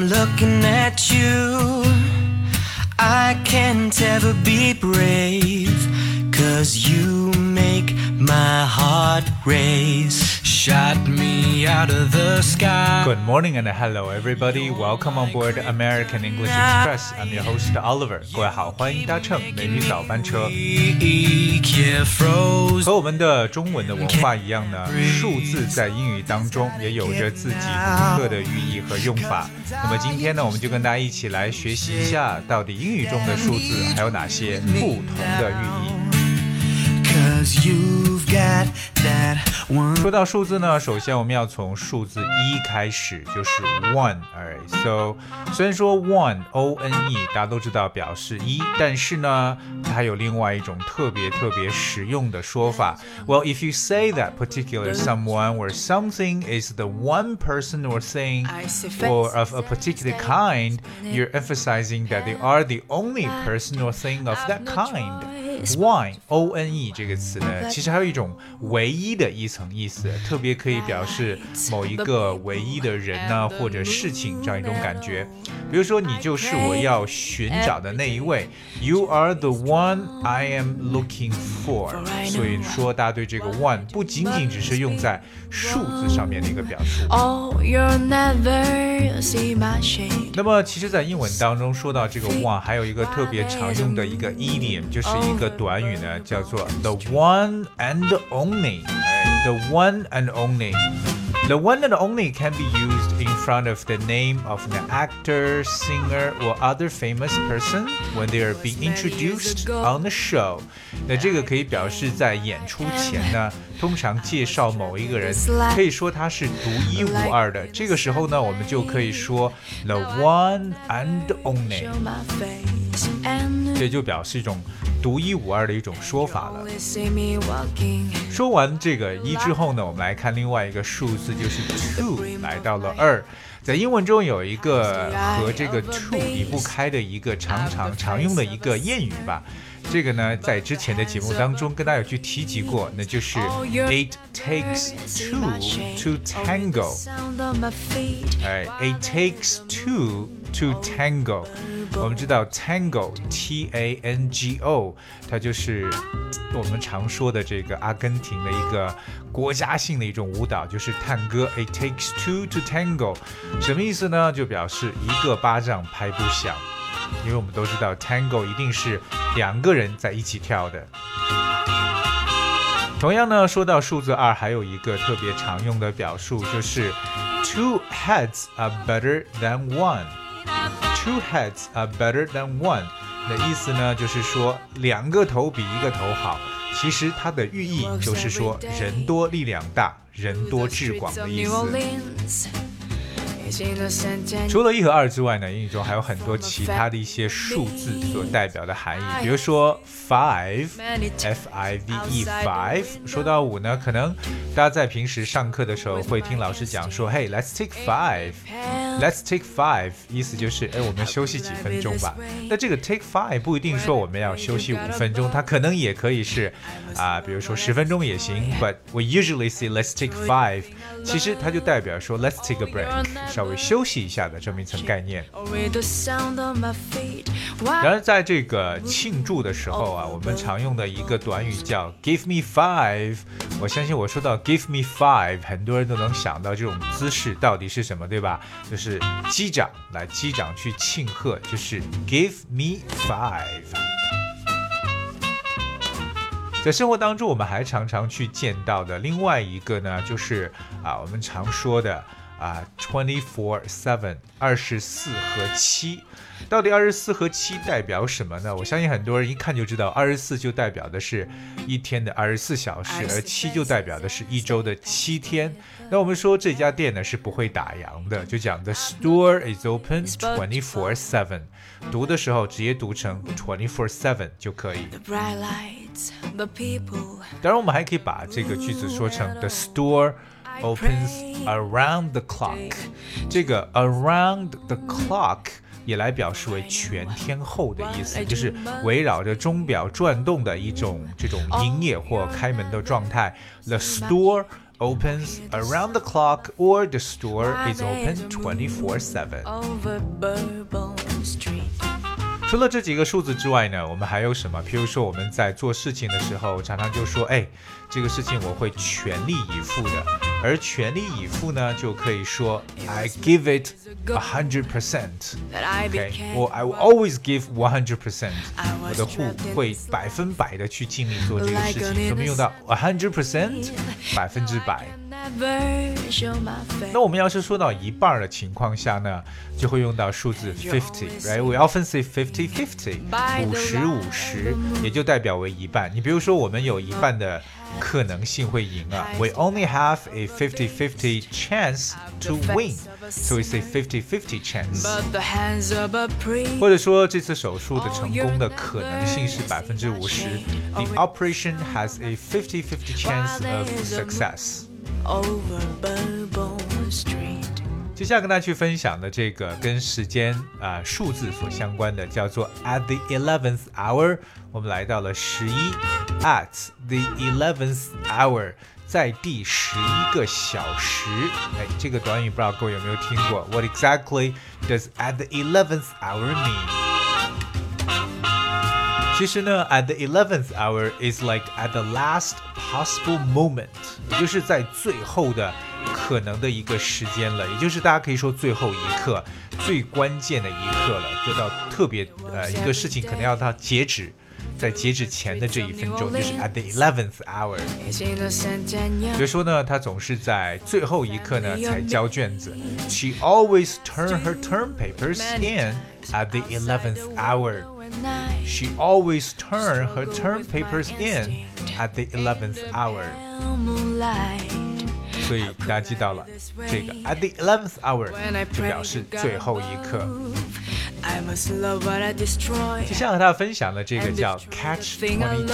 I'm looking at you. I can't ever be brave, cause you make my heart race. Shot me out of the sky. Good morning and hello everybody. Welcome on board American English Express. I'm your host Oliver. 各位好，欢迎搭乘美女早班车。和我们的中文的文化一样呢，数字在英语当中也有着自己独特的寓意和用法。那么今天呢，我们就跟大家一起来学习一下，到底英语中的数字还有哪些不同的寓意。Cause you've got that one. 说到数字呢，首先我们要从数字一开始，就是 one。Alright, so 虽然说 one o n e 大家都知道表示一，但是呢，它还有另外一种特别特别实用的说法。Well, if you say that particular someone or something is the one person or thing or of a particular kind, you're emphasizing that they are the only person or thing of that kind. One o n e 这个词呢，其实还有一种唯一的一层意思，特别可以表示某一个唯一的人呢或者事情这样一种感觉。比如说，你就是我要寻找的那一位，You are the one I am looking for。所以说，大家对这个 one 不仅仅只是用在数字上面的一个表述。Oh, you'll never see my shade. 那么，其实，在英文当中说到这个 one，还有一个特别常用的一个 idiom，就是一个短语呢，叫做 the one and only。哎，the one and only。The one and only can be used in front of the name of an actor, singer, or other famous person when they are being introduced on the show. 那这个可以表示在演出前呢，通常介绍某一个人，可以说他是独一无二的。这个时候呢，我们就可以说 the one and only， Show my face and 这就表示一种 独一无二的一种说法了。说完这个一之后呢，我们来看另外一个数字，就是 two，来到了二。在英文中有一个和这个 two 离不开的一个常常常用的一个谚语吧。这个呢，在之前的节目当中跟大家有去提及过，那就是 it takes two to tango 哎，it takes two to tango 我们知道 tango，TANGO 它就是我们常说的这个阿根廷的一个国家性的一种舞蹈，就是探戈，it takes two to tango 什么意思呢？就表示一个巴掌拍不响。因为我们都知道 tango 一定是两个人在一起跳的。同样呢，说到数字二，还有一个特别常用的表述，就是 two heads are better than one。Two heads are better than one 的意思呢，就是说两个头比一个头好。其实它的寓意就是说人多力量大，人多志广的意思。除了一和二之外呢，英语中还有很多其他的一些数字所代表的含义，比如说 five，f i v e five。说到五呢，可能大家在平时上课的时候会听老师讲说，，Hey, let's take five。Let's take five，意思就是，哎，我们休息几分钟吧。那这个 take five 不一定说我们要休息五分钟，它可能也可以是，啊、比如说十分钟也行。But we usually say let's take five，其实它就代表说 let's take a break，稍微休息一下的这么一层概念。然而，在这个庆祝的时候啊，我们常用的一个短语叫 “give me five”。我相信我说到 “give me five”，很多人都能想到这种姿势到底是什么，对吧？就是击掌，来击掌去庆贺，就是 “give me five”。在生活当中，我们还常常去见到的另外一个呢，就是啊，我们常说的啊，twenty four seven，二十四和七。到底二十四和七代表什么呢？我相信很多人一看就知道，二十四就代表的是一天的二十四小时，而七就代表的是一周的七天。那我们说这家店呢是不会打烊的，就讲 The store is open twenty four seven。读的时候直接读成 twenty four seven 就可以。当然，我们还可以把这个句子说成 The store opens around the clock。这个 around the clock 也来表示为全天候的意思，就是围绕着钟表转动的一种这种营业或开门的状态。The store opens around the clock or the store is open 24/7. Over Bourbon Street. 除了这几个数字之外呢，我们还有什么？比如说我们在做事情的时候，常常就说，哎，这个事情我会全力以赴的。 而全力以赴呢，就可以说 I give it a hundred percent。OK，became 我 I will always give one hundred percent。我的户会百分百的去尽力做这个事情。我们用到 a hundred percent，百分之百。那我们要是说到一半的情况下呢，就会用到数字 fifty，right？We often say fifty-fifty，五十五十，也就代表为一半。你比如说，我们有一半的可能性会赢啊，We only have a fifty-fifty chance to win，so we say fifty-fifty chance。 But the hands of a priest 或者说这次手术的成功的可能性是百分之五十，The operation has a fifty-fifty chance of success。 over Bourbon Street. 接下来跟大家去分享的这个跟时间啊、数字所相关的，叫做 at the eleventh hour，我们来到了十一，at the eleventh hour，在第十一个小时。哎，这个短语不知道各位有没有听过？What exactly does at the eleventh hour mean？其实呢，at the eleventh hour is like at the last possible moment，也就是在最后的可能的一个时间了，也就是大家可以说最后一刻、最关键的一刻了，就到特别呃一个事情可能要到截止，在截止前的这一分钟，就是 at the eleventh hour。 It's innocent and 所以 young. 说呢，他总是在最后一刻呢才交卷子。She always turn her term papers in at the eleventh hour. When I She always turn her term papers in at the eleventh hour. feel moonlight. 所以大家记到了，这个 at the eleventh hour When I 就 pray 表示 to God 最后一刻。 I must love what I destroy. 接下来和大家分享的这个叫 Catch Twenty Two，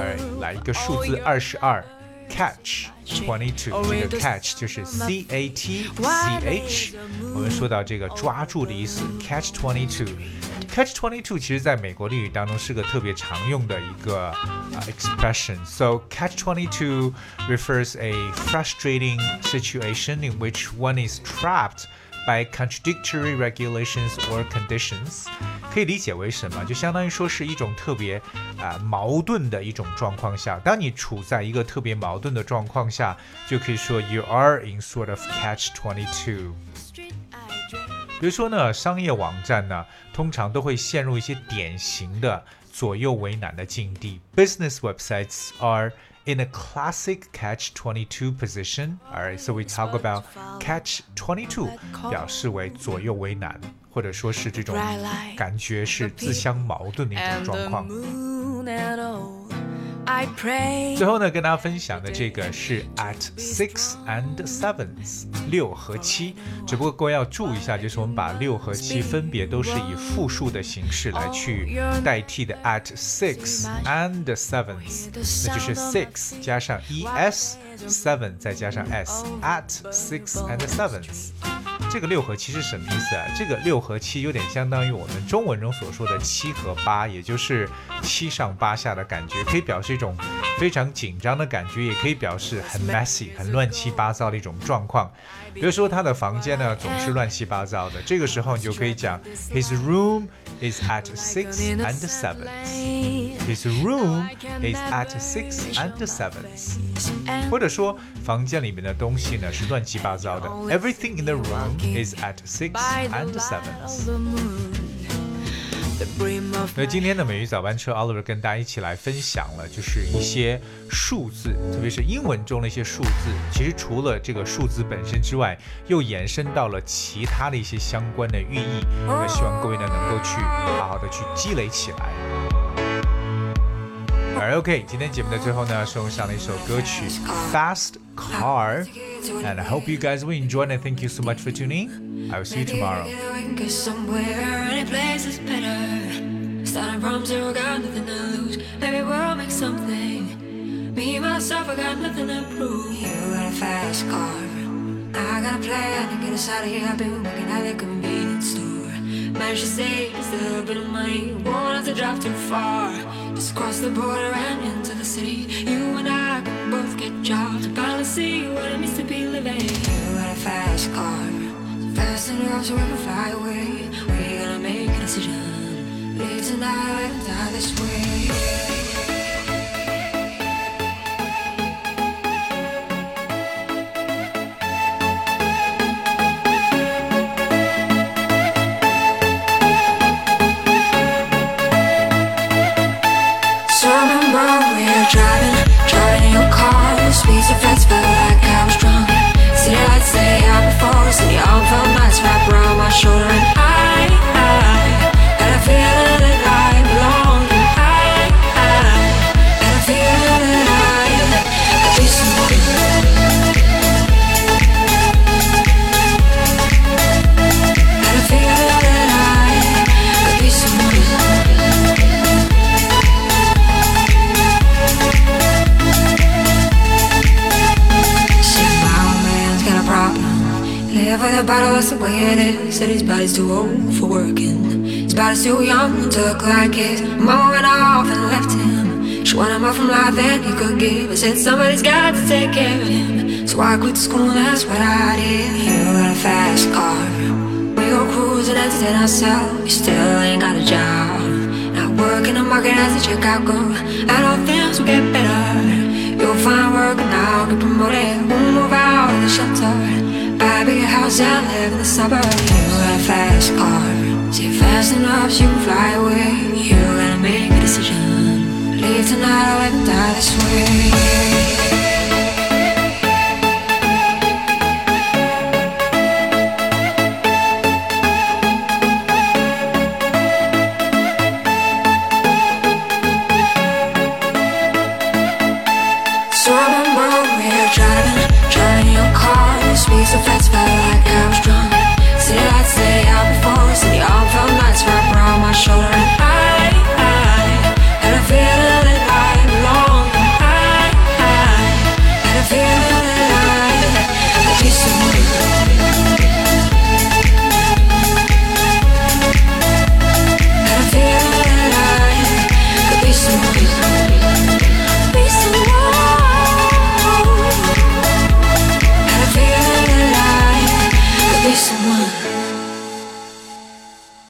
哎，来一个数字二十二 ，Catch Twenty Two，这个 Catch 就是 C A T C H，我们说到这个抓住的意思，Catch Twenty Two。Catch twenty two 其实在美国俚语当中是个特别常用的一个啊、expression。So catch twenty two refers a frustrating situation in which one is trapped by contradictory regulations or conditions，可以理解为什么？就相当于说是一种特别啊、矛盾的一种状况下。当你处在一个特别矛盾的状况下，就可以说 you are in sort of catch twenty two。比如说呢，商业网站呢，通常都会陷入一些典型的左右为难的境地。Business websites are in a classic catch-22 position. Alright, so we talk about catch-22，表示为左右为难，或者说是这种感觉是自相矛盾的一种 And 状 the 况。 最后呢，跟大家分享的这个是 at six and sevens，六和七。只不过各位要注意一下，就是我们把六和七分别都是以复数的形式来去代替的 at six and sevens，那就是 six 加上 es，seven 再加上 s，at six and sevens。 这个六和七是什么意思啊？这个六和七有点相当于我们中文中所说的七和八，也就是七上八下的感觉，可以表示一种非常紧张的感觉，也可以表示很 messy、很乱七八糟的一种状况。比如说他的房间呢总是乱七八糟的，这个时候你就可以讲 His room is at six and seven. His room is at six and sevens. 或者说房间里面的东西呢是乱七八糟的。Everything in the room is at six and of 那今天的美语早班车，Oliver 跟大家一起来分享了，就是一些数字，特别是英文中的一些数字。其实除了这个数字本身之外，又延伸到了其他的一些相关的寓意。那希望各位呢能够去好好的去积累起来。而 OK，今天节目的最后呢，送上了一首歌曲《Fast Car》，and I hope you guys will enjoy and thank you so much for tuning. I will see you tomorrow. Maybe we can get somewhere, any place is better. Starting from zero, got nothing to lose. Maybe we'll make something. Me, myself, I got nothing to prove. You got a fast car. I got a plan to get us out of here. I've been working at the convenience store. To save just a little bit of money. Won't have to drive too far. Just cross the border and into the city. You and I could both get jobs. Finally see what it means to be living. You got a fast car. Fast enough so we can fly away. We're gonna make a decision. Live tonight, die this way. Live with a bottle, that's the way it is. Said his body's too old for working. His body's too young to look like his. Mama went off and left him. She wanted more from life than he could give. I said somebody's got to take care of him. So I quit school, that's what I did. You got a fast car. We go cruising, entertain ourselves. You still ain't got a job. Not working the market as a girl. I know things will get better. You'll find work and I'll get promoted. We'll move out of the shelter. Buy a house and live in the suburbs. You got a fast car. See fast enough so you can fly away. You gotta make a decision. Leave tonight or let die this way.